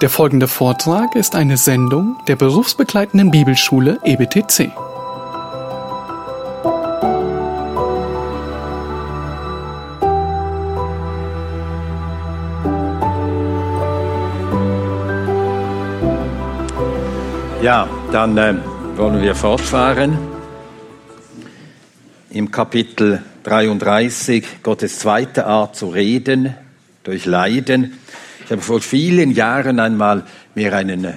Der folgende Vortrag ist eine Sendung der berufsbegleitenden Bibelschule EBTC. Ja, dann äh, wollen wir fortfahren im Kapitel 33, Gottes zweite Art zu reden durch Leiden. Ich habe vor vielen Jahren einmal mir einen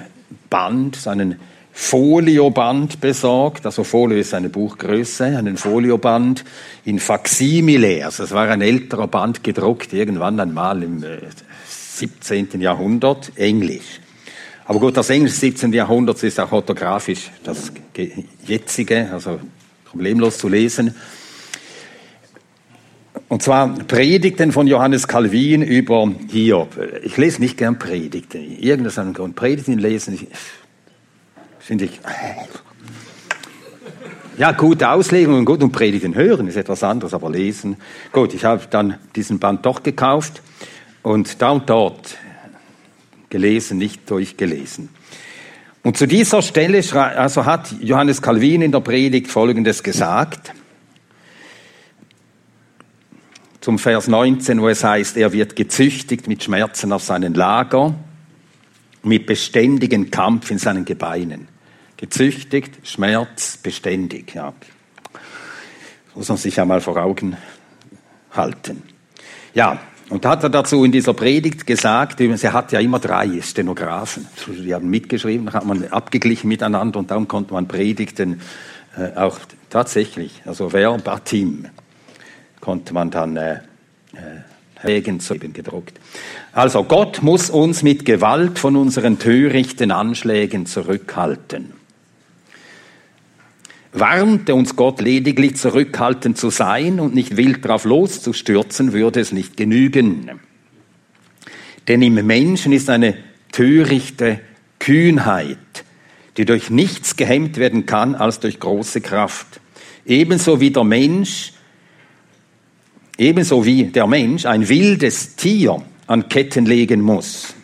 Band, einen Folioband besorgt. Also Folio ist eine Buchgröße, einen Folioband in Faximile. Also es war ein älterer Band gedruckt, irgendwann einmal im 17. Äh, Jahrhundert, Englisch. Aber gut, das Englisch des 17. Jahrhunderts ist auch orthografisch das jetzige, also problemlos zu lesen. Und zwar Predigten von Johannes Calvin über Hiob. Ich lese nicht gern Predigten. Irgendeinen Grund. Predigten lesen, finde ich, ja, gute Auslegungen, gut, und Predigten hören ist etwas anderes, aber lesen. Gut, ich habe dann diesen Band doch gekauft und da und dort gelesen, nicht durchgelesen. Und zu dieser Stelle also hat Johannes Calvin in der Predigt Folgendes gesagt. Zum Vers 19, wo es heißt, er wird gezüchtigt mit Schmerzen auf seinen Lager, mit beständigen Kampf in seinen Gebeinen. Gezüchtigt, Schmerz, beständig. Ja. Muss man sich einmal vor Augen halten. Ja, und hat er dazu in dieser Predigt gesagt, er hat ja immer drei Stenografen. Die haben mitgeschrieben, dann hat man abgeglichen miteinander und darum konnte man Predigten äh, auch tatsächlich, also verbatim, konnte man dann äh, äh, gedruckt. Also Gott muss uns mit Gewalt von unseren törichten Anschlägen zurückhalten. Warnte uns Gott lediglich zurückhaltend zu sein und nicht wild drauf loszustürzen, würde es nicht genügen. Denn im Menschen ist eine törichte Kühnheit, die durch nichts gehemmt werden kann als durch große Kraft. Ebenso wie der Mensch, ebenso wie der Mensch ein wildes Tier an Ketten legen muss.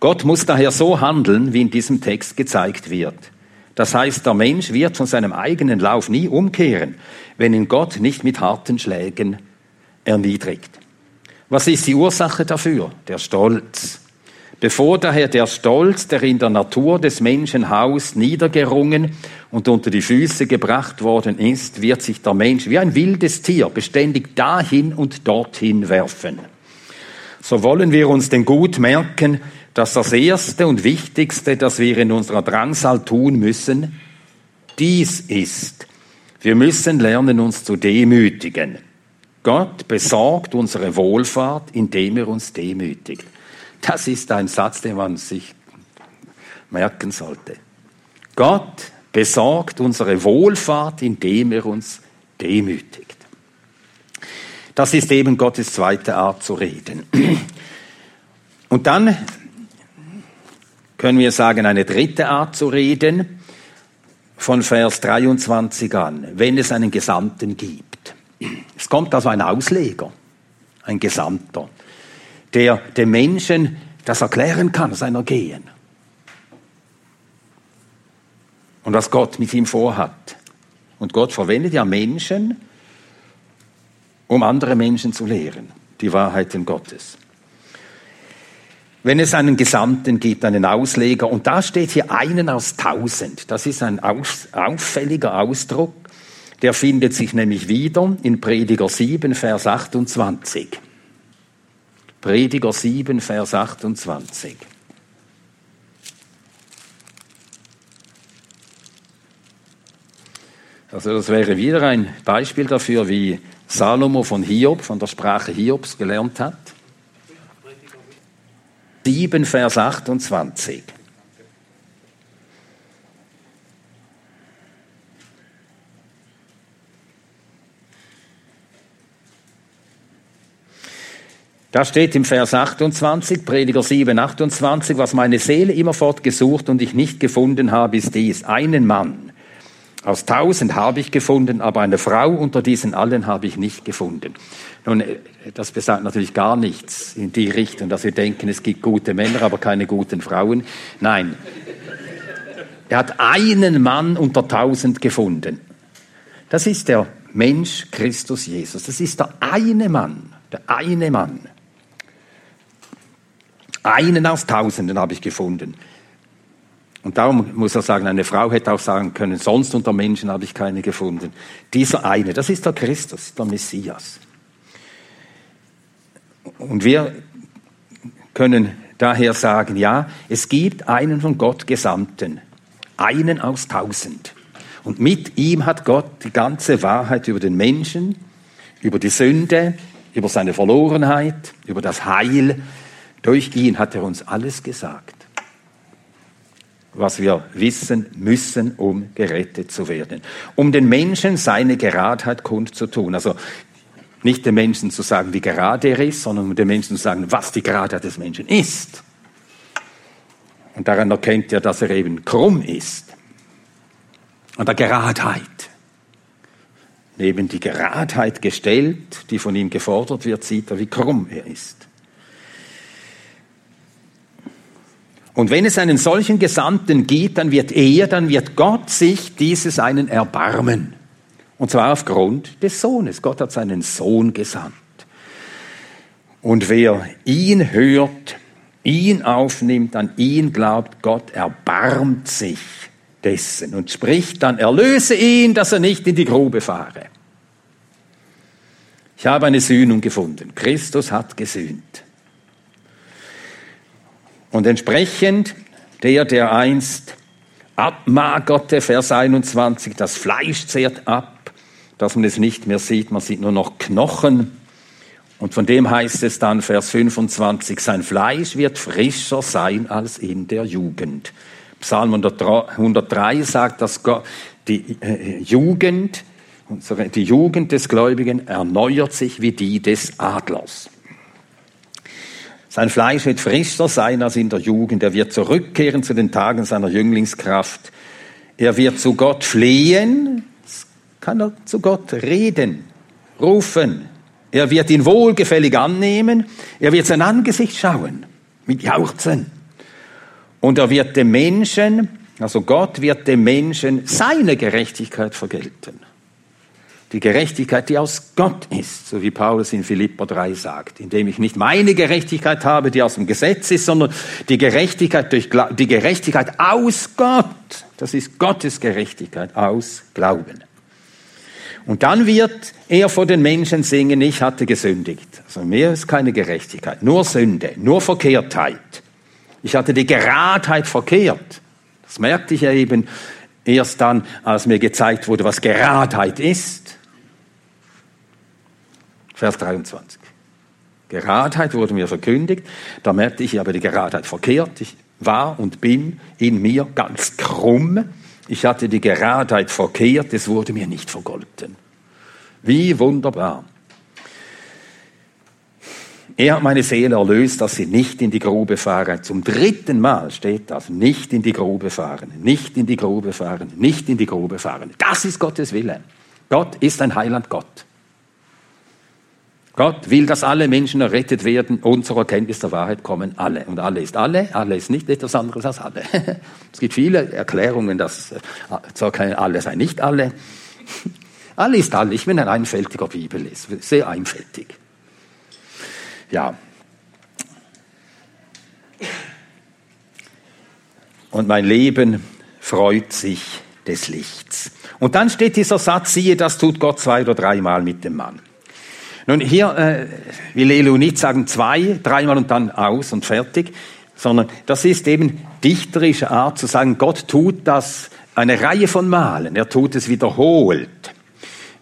Gott muss daher so handeln, wie in diesem Text gezeigt wird. Das heißt, der Mensch wird von seinem eigenen Lauf nie umkehren, wenn ihn Gott nicht mit harten Schlägen erniedrigt. Was ist die Ursache dafür? Der Stolz. Bevor daher der Stolz, der in der Natur des Menschen haust, niedergerungen und unter die Füße gebracht worden ist, wird sich der Mensch wie ein wildes Tier beständig dahin und dorthin werfen. So wollen wir uns denn gut merken, dass das Erste und Wichtigste, das wir in unserer Drangsal tun müssen, dies ist. Wir müssen lernen, uns zu demütigen. Gott besorgt unsere Wohlfahrt, indem er uns demütigt. Das ist ein Satz, den man sich merken sollte. Gott besorgt unsere Wohlfahrt, indem er uns demütigt. Das ist eben Gottes zweite Art zu reden. Und dann können wir sagen, eine dritte Art zu reden, von Vers 23 an, wenn es einen Gesandten gibt. Es kommt also ein Ausleger, ein Gesandter, der dem Menschen das erklären kann, sein Ergehen. Und was Gott mit ihm vorhat. Und Gott verwendet ja Menschen, um andere Menschen zu lehren, die Wahrheiten Gottes wenn es einen Gesandten gibt, einen Ausleger, und da steht hier einen aus tausend. Das ist ein auffälliger Ausdruck. Der findet sich nämlich wieder in Prediger 7, Vers 28. Prediger 7, Vers 28. Also das wäre wieder ein Beispiel dafür, wie Salomo von Hiob, von der Sprache Hiobs gelernt hat. 7, Vers 28. Da steht im Vers 28, Prediger 7, 28, was meine Seele immerfort gesucht und ich nicht gefunden habe, ist dies, einen Mann, Aus tausend habe ich gefunden, aber eine Frau unter diesen allen habe ich nicht gefunden. Nun, äh, das besagt natürlich gar nichts in die Richtung, dass wir denken, es gibt gute Männer, aber keine guten Frauen. Nein. Er hat einen Mann unter tausend gefunden. Das ist der Mensch Christus Jesus. Das ist der eine Mann. Der eine Mann. Einen aus Tausenden habe ich gefunden. Und darum muss er sagen, eine Frau hätte auch sagen können, sonst unter Menschen habe ich keine gefunden. Dieser eine, das ist der Christus, der Messias. Und wir können daher sagen, ja, es gibt einen von Gott Gesandten, einen aus tausend. Und mit ihm hat Gott die ganze Wahrheit über den Menschen, über die Sünde, über seine Verlorenheit, über das Heil. Durch ihn hat er uns alles gesagt was wir wissen müssen, um gerettet zu werden. Um den Menschen seine Geradheit kundzutun. Also nicht dem Menschen zu sagen, wie gerade er ist, sondern um dem Menschen zu sagen, was die Geradheit des Menschen ist. Und daran erkennt er, dass er eben krumm ist. An der Geradheit. Neben die Geradheit gestellt, die von ihm gefordert wird, sieht er, wie krumm er ist. Und wenn es einen solchen Gesandten gibt, dann wird er, dann wird Gott sich dieses einen erbarmen. Und zwar aufgrund des Sohnes. Gott hat seinen Sohn gesandt. Und wer ihn hört, ihn aufnimmt, an ihn glaubt, Gott erbarmt sich dessen und spricht dann, erlöse ihn, dass er nicht in die Grube fahre. Ich habe eine Sühnung gefunden. Christus hat gesühnt. Und entsprechend der, der einst abmagerte, Vers 21, das Fleisch zehrt ab, dass man es nicht mehr sieht, man sieht nur noch Knochen. Und von dem heißt es dann, Vers 25, sein Fleisch wird frischer sein als in der Jugend. Psalm 103 sagt, dass Gott, die äh, Jugend, die Jugend des Gläubigen erneuert sich wie die des Adlers. Sein Fleisch wird frischer sein als in der Jugend. Er wird zurückkehren zu den Tagen seiner Jünglingskraft. Er wird zu Gott flehen. Kann er zu Gott reden, rufen. Er wird ihn wohlgefällig annehmen. Er wird sein Angesicht schauen mit Jauchzen. Und er wird dem Menschen, also Gott wird dem Menschen seine Gerechtigkeit vergelten. Die Gerechtigkeit, die aus Gott ist, so wie Paulus in Philippa 3 sagt, indem ich nicht meine Gerechtigkeit habe, die aus dem Gesetz ist, sondern die Gerechtigkeit durch die Gerechtigkeit aus Gott. Das ist Gottes Gerechtigkeit aus Glauben. Und dann wird er vor den Menschen singen, ich hatte gesündigt. Also mehr ist keine Gerechtigkeit, nur Sünde, nur Verkehrtheit. Ich hatte die Geradheit verkehrt. Das merkte ich ja eben erst dann, als mir gezeigt wurde, was Geradheit ist. Vers 23. Geradheit wurde mir verkündigt. Da merkte ich, ich habe die Geradheit verkehrt. Ich war und bin in mir ganz krumm. Ich hatte die Geradheit verkehrt. Es wurde mir nicht vergolten. Wie wunderbar. Er hat meine Seele erlöst, dass sie nicht in die Grube fahren. Zum dritten Mal steht das. Nicht in die Grube fahren. Nicht in die Grube fahren. Nicht in die Grube fahren. Das ist Gottes Wille. Gott ist ein Heiland Gott. Gott will, dass alle Menschen errettet werden und zur Erkenntnis der Wahrheit kommen. Alle. Und alle ist alle. Alle ist nicht etwas anderes als alle. es gibt viele Erklärungen, dass äh, zur Erkennen alle sei nicht alle. Alle ist alle. Ich bin ein einfältiger Bibelist. Sehr einfältig. Ja. Und mein Leben freut sich des Lichts. Und dann steht dieser Satz, siehe, das tut Gott zwei oder dreimal mit dem Mann. Nun, hier äh, will Elu nicht sagen zwei, dreimal und dann aus und fertig, sondern das ist eben dichterische Art zu sagen, Gott tut das eine Reihe von Malen, er tut es wiederholt.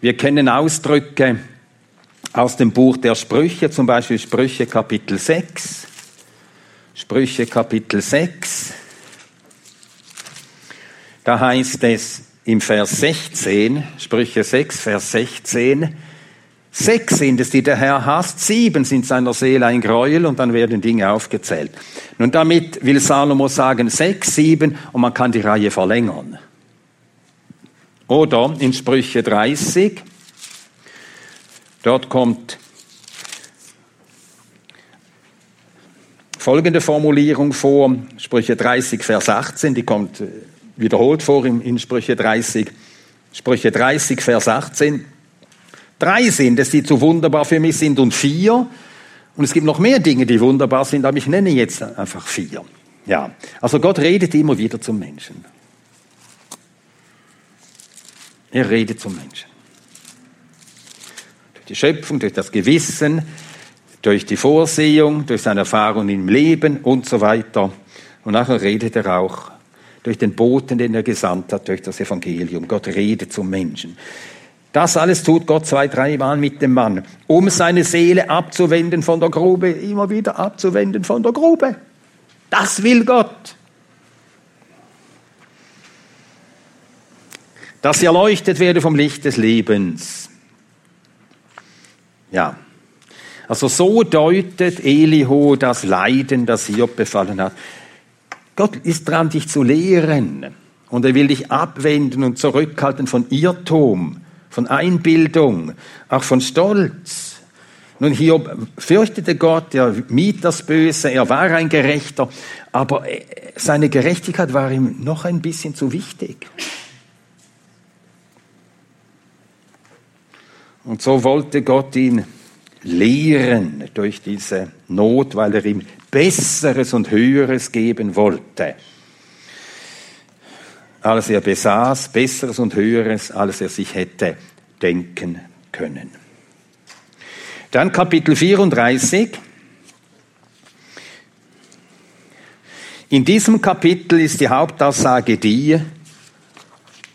Wir kennen Ausdrücke aus dem Buch der Sprüche, zum Beispiel Sprüche Kapitel 6. Sprüche Kapitel 6. Da heißt es im Vers 16, Sprüche 6, Vers 16, Sechs sind es, die der Herr hasst, sieben sind seiner Seele ein Gräuel und dann werden Dinge aufgezählt. Nun damit will Salomo sagen, sechs, sieben und man kann die Reihe verlängern. Oder in Sprüche 30, dort kommt folgende Formulierung vor, Sprüche 30, Vers 18, die kommt äh, wiederholt vor in, Sprüche 30, Sprüche 30, Vers 18. Drei sind es, die zu wunderbar für mich sind und vier. Und es gibt noch mehr Dinge, die wunderbar sind, aber ich nenne jetzt einfach vier. Ja, also Gott redet immer wieder zum Menschen. Er redet zum Menschen. Durch die Schöpfung, durch das Gewissen, durch die Vorsehung, durch seine Erfahrung im Leben und so weiter. Und nachher redet er auch durch den Boten, den er gesandt hat, durch das Evangelium. Gott redet zum Menschen. Das alles tut Gott zwei, dreimal mit dem Mann, um seine Seele abzuwenden von der Grube, immer wieder abzuwenden von der Grube. Das will Gott. Dass sie erleuchtet werde vom Licht des Lebens. Ja. Also so deutet Elihu das Leiden, das Hiob befallen hat. Gott ist dran, dich zu lehren. Und er will dich abwenden und zurückhalten von Irrtum, von Einbildung, auch von Stolz. Nun, Hiob fürchtete Gott, er mied das Böse, er war ein Gerechter, aber seine Gerechtigkeit war ihm noch ein bisschen zu wichtig. Und so wollte Gott ihn lehren durch diese Not, weil er ihm Besseres und Höheres geben wollte. Alles er besaß, Besseres und Höheres, alles er sich hätte denken können. Dann Kapitel 34. In diesem Kapitel ist die Hauptaussage die,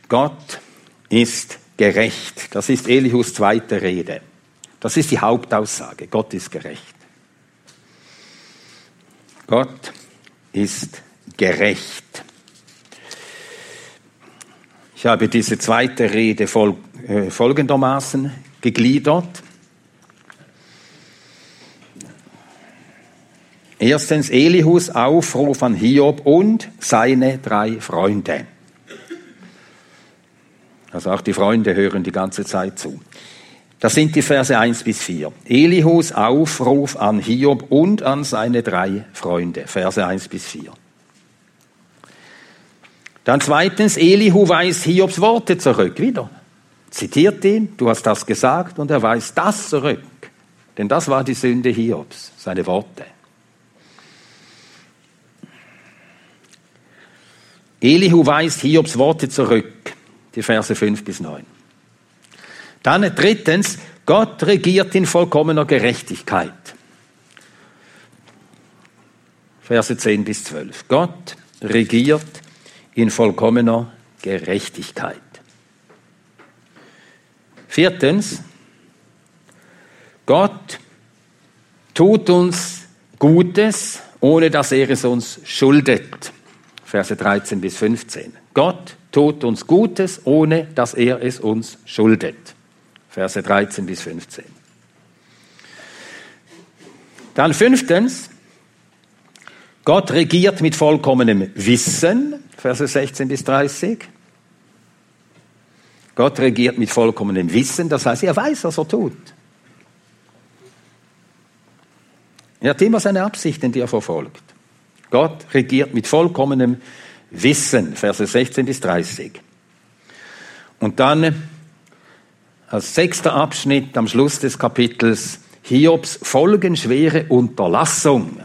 Gott ist gerecht. Das ist Elihus zweite Rede. Das ist die Hauptaussage. Gott ist gerecht. Gott ist gerecht. Ich habe diese zweite Rede äh, folgendermaßen gegliedert. Erstens Elihus Aufruf an Hiob und seine drei Freunde. Also auch die Freunde hören die ganze Zeit zu. Das sind die Verse 1 bis 4. Elihus Aufruf an Hiob und an seine drei Freunde. Verse 1 bis 4. Dann zweitens, Elihu weist Hiobs Worte zurück. Wieder. Zitiert ihn, du hast das gesagt und er weist das zurück. Denn das war die Sünde Hiobs, seine Worte. Elihu weist Hiobs Worte zurück die Verse 5 bis 9. Dann drittens, Gott regiert in vollkommener Gerechtigkeit. Verse 10 bis 12. Gott regiert in vollkommener Gerechtigkeit. Viertens, Gott tut uns Gutes, ohne dass er es uns schuldet. Verse 13 bis 15. Gott tut uns Gutes, ohne dass er es uns schuldet. Verse 13 bis 15. Dann fünftens, Gott regiert mit vollkommenem Wissen, Verse 16 bis 30. Gott regiert mit vollkommenem Wissen, das heißt, er weiß, was er tut. Er hat immer seine Absichten, die er verfolgt. Gott regiert mit vollkommenem Wissen, Verse 16 bis 30. Und dann als sechster Abschnitt am Schluss des Kapitels Hiobs folgenschwere Unterlassung.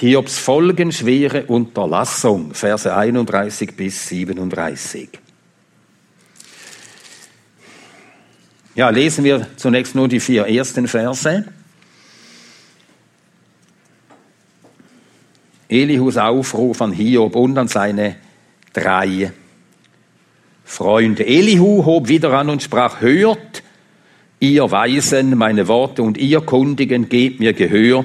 Hiobs folgenschwere Unterlassung, Verse 31 bis 37. Ja, lesen wir zunächst nur die vier ersten Verse. Elihus Aufruf an Hiob und an seine drei Freunde. Elihu hob wieder an und sprach, hört, ihr Weisen, meine Worte und ihr Kundigen, gebt mir Gehör,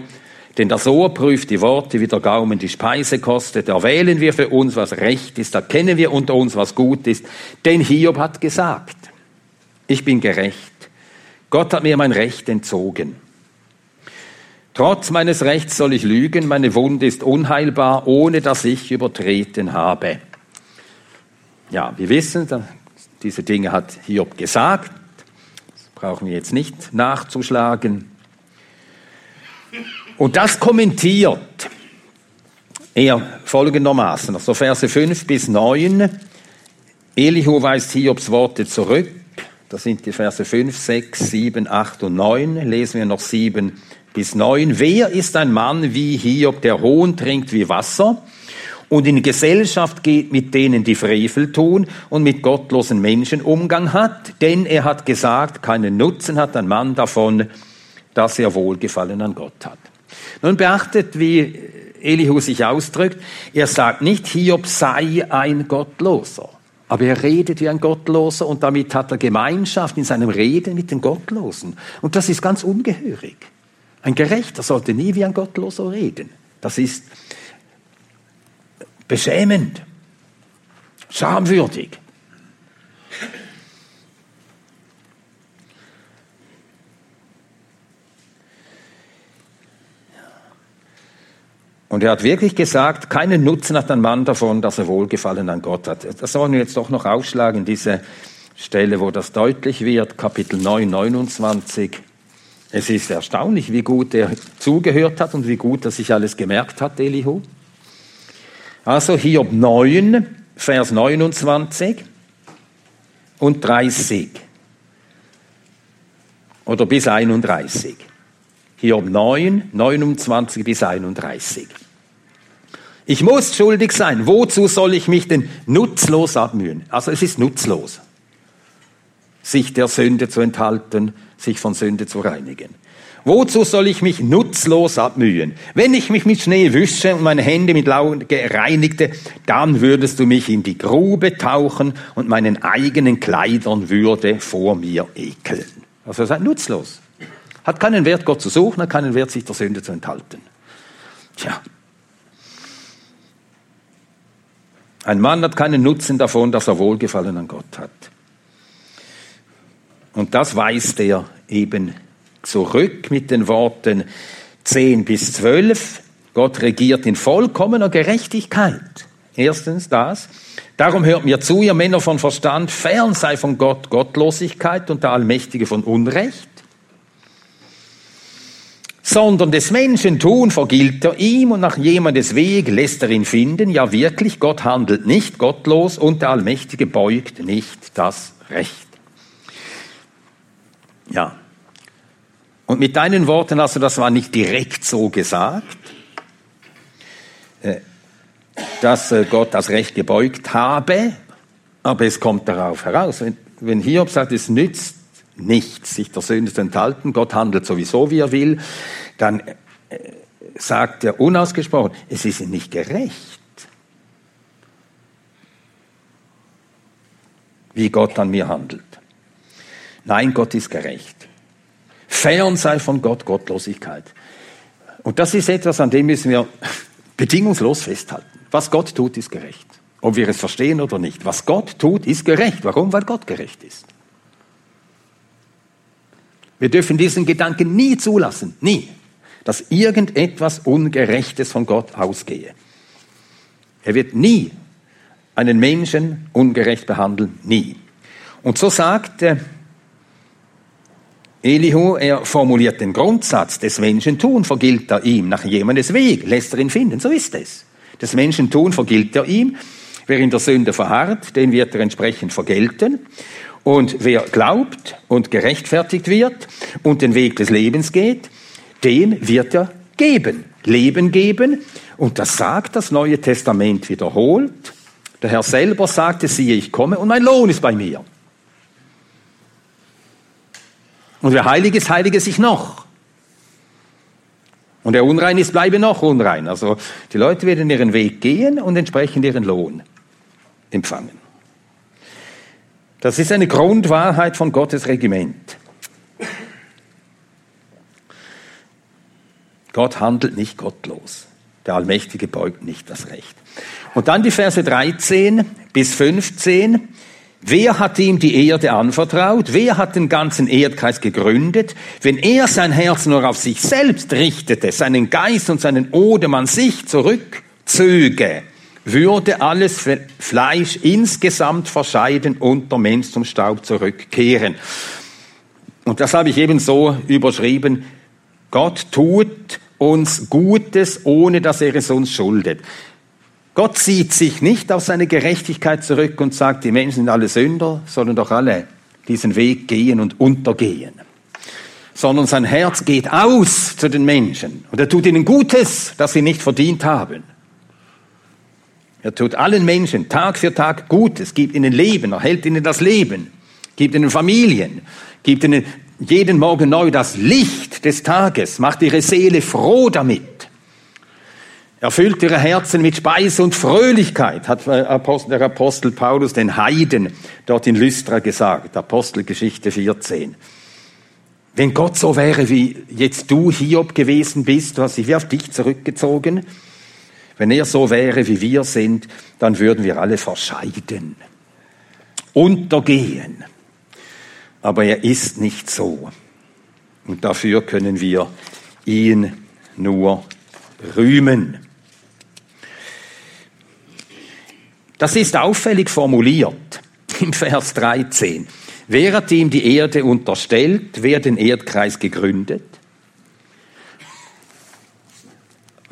denn das Ohr prüft die Worte, wie der Gaumen die Speise kostet. Erwählen wir für uns, was recht ist, erkennen wir unter uns, was gut ist. Denn Hiob hat gesagt, ich bin gerecht. Gott hat mir mein Recht entzogen. Trotz meines Rechts soll ich lügen, meine Wunde ist unheilbar, ohne dass ich übertreten habe. Ja, wir wissen, Diese Dinge hat Hiob gesagt. Das brauchen wir jetzt nicht nachzuschlagen. Und das kommentiert er folgendermaßen, also Verse 5 bis 9. Elihu weist Hiobs Worte zurück. Das sind die Verse 5, 6, 7, 8 und 9. Lesen wir noch 7 bis 9. Wer ist ein Mann wie Hiob, der Hohn trinkt wie Wasser und in Gesellschaft geht mit denen, die Frevel tun und mit gottlosen Menschen Umgang hat? Denn er hat gesagt, keinen Nutzen hat ein Mann davon, dass er Wohlgefallen an Gott hat. Nun beachtet, wie Elihu sich ausdrückt. Er sagt nicht, Hiob sei ein Gottloser. Aber er redet wie ein Gottloser und damit hat er Gemeinschaft in seinem Reden mit den Gottlosen. Und das ist ganz ungehörig. Ein Gerechter sollte nie wie ein Gottloser reden. Das ist beschämend, schamwürdig. Und er hat wirklich gesagt, keinen Nutzen hat ein Mann davon, dass er Wohlgefallen an Gott hat. Das sollen wir jetzt doch noch aufschlagen, diese Stelle, wo das deutlich wird, Kapitel 9, 29. Es ist erstaunlich, wie gut er zugehört hat und wie gut er sich alles gemerkt hat, Elihu. Also Hiob 9, Vers 29 und 30. Oder bis 31. Hiob 9, 29 bis 31. Ich muss schuldig sein. Wozu soll ich mich denn nutzlos abmühen? Also es ist nutzlos, sich der Sünde zu enthalten, sich von Sünde zu reinigen. Wozu soll ich mich nutzlos abmühen? Wenn ich mich mit Schnee wische und meine Hände mit Lauge reinigte, dann würdest du mich in die Grube tauchen und meinen eigenen Kleidern würde vor mir ekeln. Also seid nutzlos. Hat keinen Wert, Gott zu suchen, hat keinen Wert, sich der Sünde zu enthalten. Tja, Ein Mann hat keinen Nutzen davon, dass er Wohlgefallen an Gott hat. Und das weist er eben zurück mit den Worten 10 bis 12. Gott regiert in vollkommener Gerechtigkeit. Erstens das. Darum hört mir zu, ihr Männer von Verstand, fern sei von Gott Gottlosigkeit und der Allmächtige von Unrecht sondern des Menschen tun vergilt er ihm und nach jemandes Weg lässt er ihn finden. Ja wirklich, Gott handelt nicht gottlos und der Allmächtige beugt nicht das Recht. Ja. Und mit deinen Worten also, das war nicht direkt so gesagt, äh, dass äh, Gott das Recht gebeugt habe, aber es kommt darauf heraus. Wenn Hiob sagt, es nützt nichts, sich der Sünde zu enthalten. Gott handelt sowieso, wie er will. Dann äh, sagt er unausgesprochen, es ist ihm nicht gerecht, wie Gott an mir handelt. Nein, Gott ist gerecht. Fern sei von Gott Gottlosigkeit. Und das ist etwas, an dem müssen wir bedingungslos festhalten. Was Gott tut, ist gerecht. Ob wir es verstehen oder nicht. Was Gott tut, ist gerecht. Warum? Weil Gott gerecht ist. Wir dürfen diesen Gedanken nie zulassen, nie, dass irgendetwas Ungerechtes von Gott ausgehe. Er wird nie einen Menschen ungerecht behandeln, nie. Und so sagt äh, Elihu, er formuliert den Grundsatz, des Menschen tun vergilt er ihm, nach jemandes Weg lässt er ihn finden, so ist es. Des Menschen tun vergilt er ihm, wer in der Sünde verharrt, den wird er entsprechend vergelten. Und wer glaubt und gerechtfertigt wird und den Weg des Lebens geht, dem wird er geben, Leben geben. Und das sagt das Neue Testament wiederholt. Der Herr selber sagte, siehe, ich komme und mein Lohn ist bei mir. Und wer heilig ist, heilige sich noch. Und der unrein ist, bleibe noch unrein. Also die Leute werden ihren Weg gehen und entsprechend ihren Lohn empfangen. Das ist eine Grundwahrheit von Gottes Regiment. Gott handelt nicht gottlos. Der Allmächtige beugt nicht das Recht. Und dann die Verse 13 bis 15. Wer hat ihm die Erde anvertraut? Wer hat den ganzen Erdkreis gegründet? Wenn er sein Herz nur auf sich selbst richtete, seinen Geist und seinen Odem an sich zurückzöge, würde alles Fleisch insgesamt verscheiden und der Mensch zum Staub zurückkehren. Und das habe ich eben so überschrieben. Gott tut uns Gutes, ohne dass er es uns schuldet. Gott zieht sich nicht auf seine Gerechtigkeit zurück und sagt, die Menschen sind alle Sünder, sondern doch alle diesen Weg gehen und untergehen. Sondern sein Herz geht aus zu den Menschen und er tut ihnen Gutes, das sie nicht verdient haben. Er tut allen Menschen Tag für Tag Gutes, gibt ihnen Leben, erhält ihnen das Leben, gibt ihnen Familien, gibt ihnen jeden Morgen neu das Licht des Tages, macht ihre Seele froh damit. Erfüllt ihre Herzen mit Speise und Fröhlichkeit, hat der Apostel Paulus den Heiden dort in Lystra gesagt, Apostelgeschichte 14. Wenn Gott so wäre, wie jetzt du Hiob gewesen bist, du hast dich wie auf dich zurückgezogen, wenn er so wäre, wie wir sind, dann würden wir alle verscheiden, untergehen. Aber er ist nicht so. Und dafür können wir ihn nur rühmen. Das ist auffällig formuliert im Vers 13. Wer hat ihm die Erde unterstellt? Wer den Erdkreis gegründet?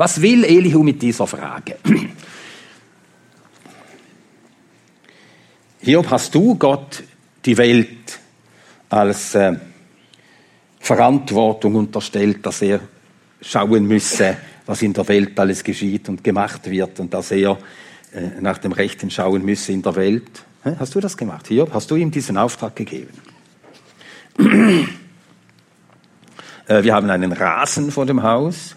Was will Elihu mit dieser Frage? Hiob, hast du Gott die Welt als äh, Verantwortung unterstellt, dass er schauen müsse, was in der Welt alles geschieht und gemacht wird und dass er äh, nach dem Rechten schauen müsse in der Welt. Hast du das gemacht, Hiob? Hast du ihm diesen Auftrag gegeben? Äh, wir haben einen Rasen vor dem Haus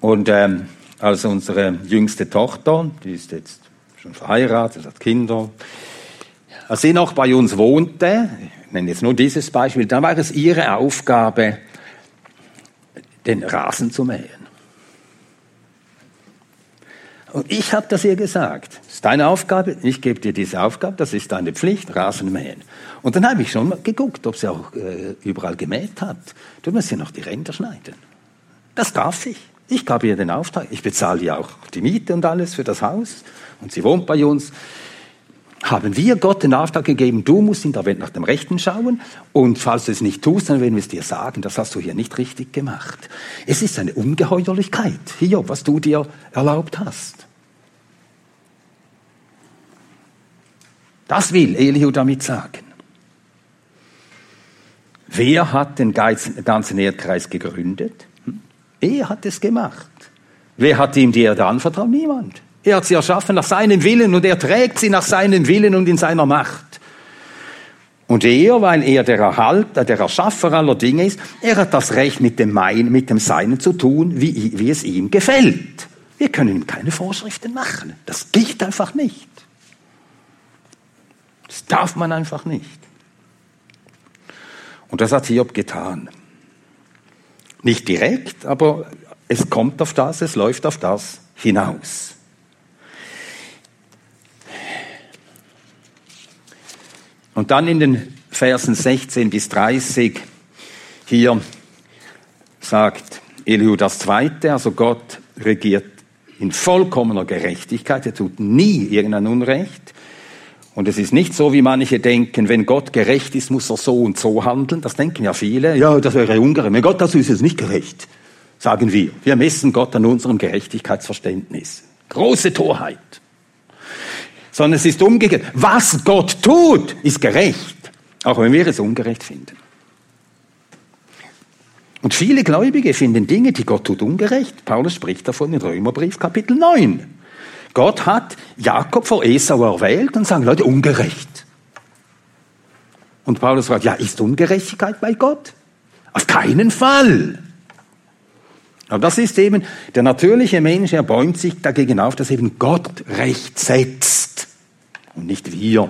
und ähm, als unsere jüngste Tochter, die ist jetzt schon verheiratet, hat Kinder, als sie noch bei uns wohnte, ich nenne jetzt nur dieses Beispiel, dann war es ihre Aufgabe, den Rasen zu mähen. Und ich habe das ihr gesagt. Das ist deine Aufgabe, ich gebe dir diese Aufgabe, das ist deine Pflicht, Rasen mähen. Und dann habe ich schon mal geguckt, ob sie auch äh, überall gemäht hat. Du musst ja noch die Ränder schneiden. Das darf ich. Ich gab ihr den Auftrag. Ich bezahle ihr auch die Miete und alles für das Haus. Und sie wohnt bei uns. Haben wir Gott den Auftrag gegeben, du musst in der Welt nach dem Rechten schauen. Und falls du es nicht tust, dann werden wir es dir sagen, das hast du hier nicht richtig gemacht. Es ist eine Ungeheuerlichkeit, hier, was du dir erlaubt hast. Das will Elihu damit sagen. Wer hat den ganzen Erdkreis gegründet? Er hat es gemacht. Wer hat ihm die Erde anvertraut? Niemand. Er hat sie erschaffen nach seinem Willen und er trägt sie nach seinem Willen und in seiner Macht. Und er, weil er der Erhalter, der Erschaffer aller Dinge ist, er hat das Recht mit dem Mein, mit dem Seinen zu tun, wie, wie es ihm gefällt. Wir können ihm keine Vorschriften machen. Das geht einfach nicht. Das darf man einfach nicht. Und das hat Hiob getan. Nicht direkt, aber es kommt auf das, es läuft auf das hinaus. Und dann in den Versen 16 bis 30 hier sagt Elihu das Zweite, also Gott regiert in vollkommener Gerechtigkeit, er tut nie irgendein Unrecht. Und es ist nicht so, wie manche denken, wenn Gott gerecht ist, muss er so und so handeln. Das denken ja viele. Ja, das wäre ungerecht. Wenn Gott das ist, ist es nicht gerecht, sagen wir. Wir messen Gott an unserem Gerechtigkeitsverständnis. Große Torheit. Sondern es ist umgekehrt. Was Gott tut, ist gerecht. Auch wenn wir es ungerecht finden. Und viele Gläubige finden Dinge, die Gott tut, ungerecht. Paulus spricht davon in Römerbrief Kapitel 9. Gott hat Jakob vor Esau erwählt und sagen Leute, ungerecht. Und Paulus fragt, ja, ist Ungerechtigkeit bei Gott? Auf keinen Fall. Aber das ist eben, der natürliche Mensch, er bäumt sich dagegen auf, dass eben Gott Recht setzt und nicht wir.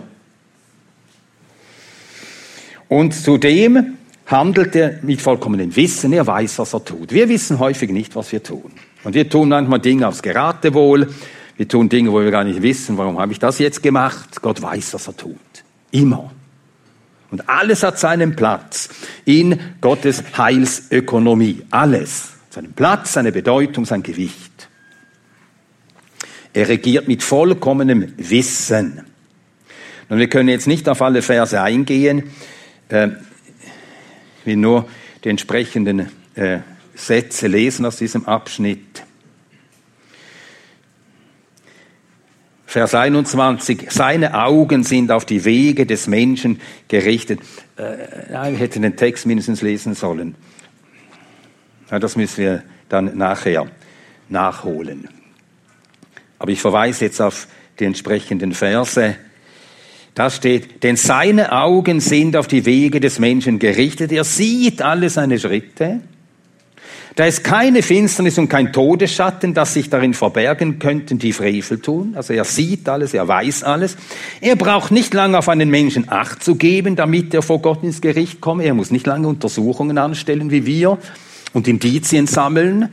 Und zudem handelt er mit vollkommenem Wissen, er weiß, was er tut. Wir wissen häufig nicht, was wir tun. Und wir tun manchmal Dinge aufs Geratewohl, wir tun Dinge, wo wir gar nicht wissen, warum habe ich das jetzt gemacht. Gott weiß, was er tut. Immer. Und alles hat seinen Platz in Gottes Heilsökonomie. Alles. Seinen Platz, seine Bedeutung, sein Gewicht. Er regiert mit vollkommenem Wissen. Und wir können jetzt nicht auf alle Verse eingehen. Äh, ich will nur die entsprechenden äh, Sätze lesen aus diesem Abschnitt. Vers 21, seine Augen sind auf die Wege des Menschen gerichtet. Äh, wir hätten den Text mindestens lesen sollen. Ja, das müssen wir dann nachher nachholen. Aber ich verweise jetzt auf die entsprechenden Verse. Da steht, denn seine Augen sind auf die Wege des Menschen gerichtet. Er sieht alle seine Schritte. Da ist keine Finsternis und kein Todesschatten, dass sich darin verbergen könnten, die Frevel tun. Also er sieht alles, er weiß alles. Er braucht nicht lange auf einen Menschen Acht zu geben, damit er vor Gott ins Gericht komme. Er muss nicht lange Untersuchungen anstellen wie wir und Indizien sammeln,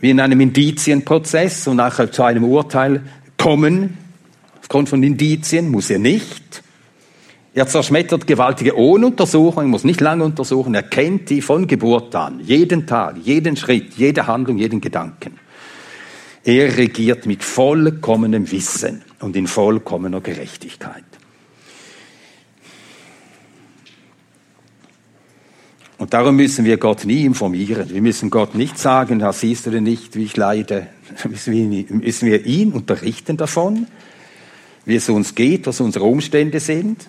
wie in einem Indizienprozess und nachher zu einem Urteil kommen. Aufgrund von Indizien muss er nicht. Er zerschmettert gewaltige ohne Untersuchung, er muss nicht lange untersuchen, er kennt die von Geburt an, jeden Tag, jeden Schritt, jede Handlung, jeden Gedanken. Er regiert mit vollkommenem Wissen und in vollkommener Gerechtigkeit. Und darum müssen wir Gott nie informieren. Wir müssen Gott nicht sagen, da siehst du denn nicht, wie ich leide. Müssen wir ihn unterrichten davon, wie es uns geht, was unsere Umstände sind.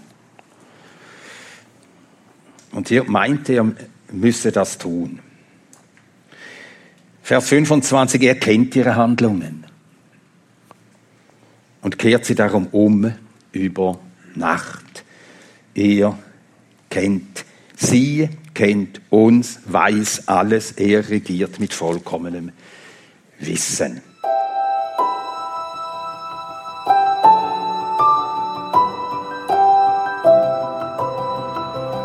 Und hier meinte er, müsse das tun. Vers 25, er kennt ihre Handlungen und kehrt sie darum um über Nacht. Er kennt sie, kennt uns, weiß alles, er regiert mit vollkommenem Wissen.